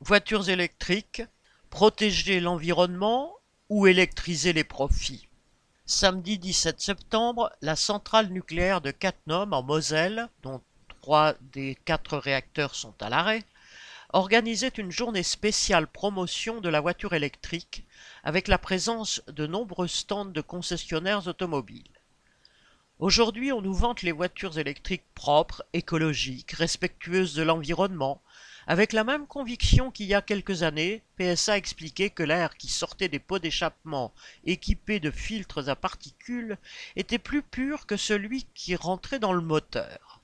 Voitures électriques, protéger l'environnement ou électriser les profits Samedi 17 septembre, la centrale nucléaire de Cattenom en Moselle, dont trois des quatre réacteurs sont à l'arrêt, organisait une journée spéciale promotion de la voiture électrique avec la présence de nombreux stands de concessionnaires automobiles. Aujourd'hui, on nous vante les voitures électriques propres, écologiques, respectueuses de l'environnement, avec la même conviction qu'il y a quelques années, PSA expliquait que l'air qui sortait des pots d'échappement équipés de filtres à particules était plus pur que celui qui rentrait dans le moteur.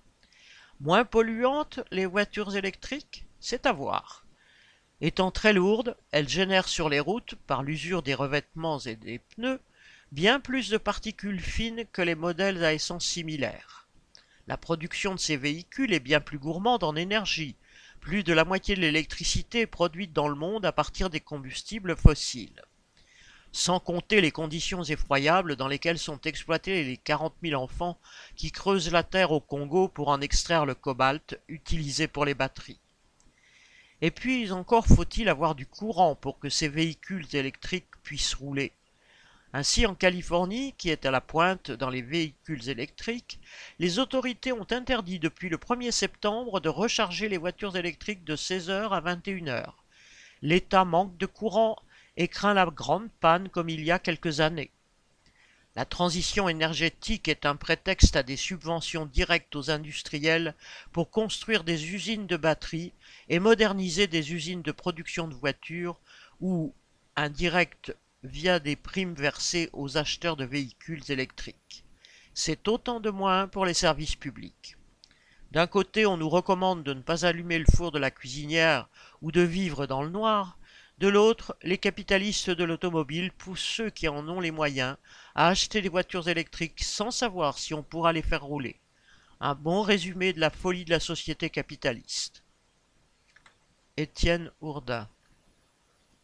Moins polluantes, les voitures électriques C'est à voir. Étant très lourdes, elles génèrent sur les routes, par l'usure des revêtements et des pneus, bien plus de particules fines que les modèles à essence similaires. La production de ces véhicules est bien plus gourmande en énergie, plus de la moitié de l'électricité est produite dans le monde à partir des combustibles fossiles. Sans compter les conditions effroyables dans lesquelles sont exploités les 40 000 enfants qui creusent la terre au Congo pour en extraire le cobalt utilisé pour les batteries. Et puis encore faut-il avoir du courant pour que ces véhicules électriques puissent rouler. Ainsi, en Californie, qui est à la pointe dans les véhicules électriques, les autorités ont interdit depuis le 1er septembre de recharger les voitures électriques de 16h à 21h. L'État manque de courant et craint la grande panne comme il y a quelques années. La transition énergétique est un prétexte à des subventions directes aux industriels pour construire des usines de batteries et moderniser des usines de production de voitures ou indirect via des primes versées aux acheteurs de véhicules électriques. C'est autant de moins pour les services publics. D'un côté, on nous recommande de ne pas allumer le four de la cuisinière ou de vivre dans le noir. De l'autre, les capitalistes de l'automobile poussent ceux qui en ont les moyens à acheter des voitures électriques sans savoir si on pourra les faire rouler. Un bon résumé de la folie de la société capitaliste. Étienne Ourdin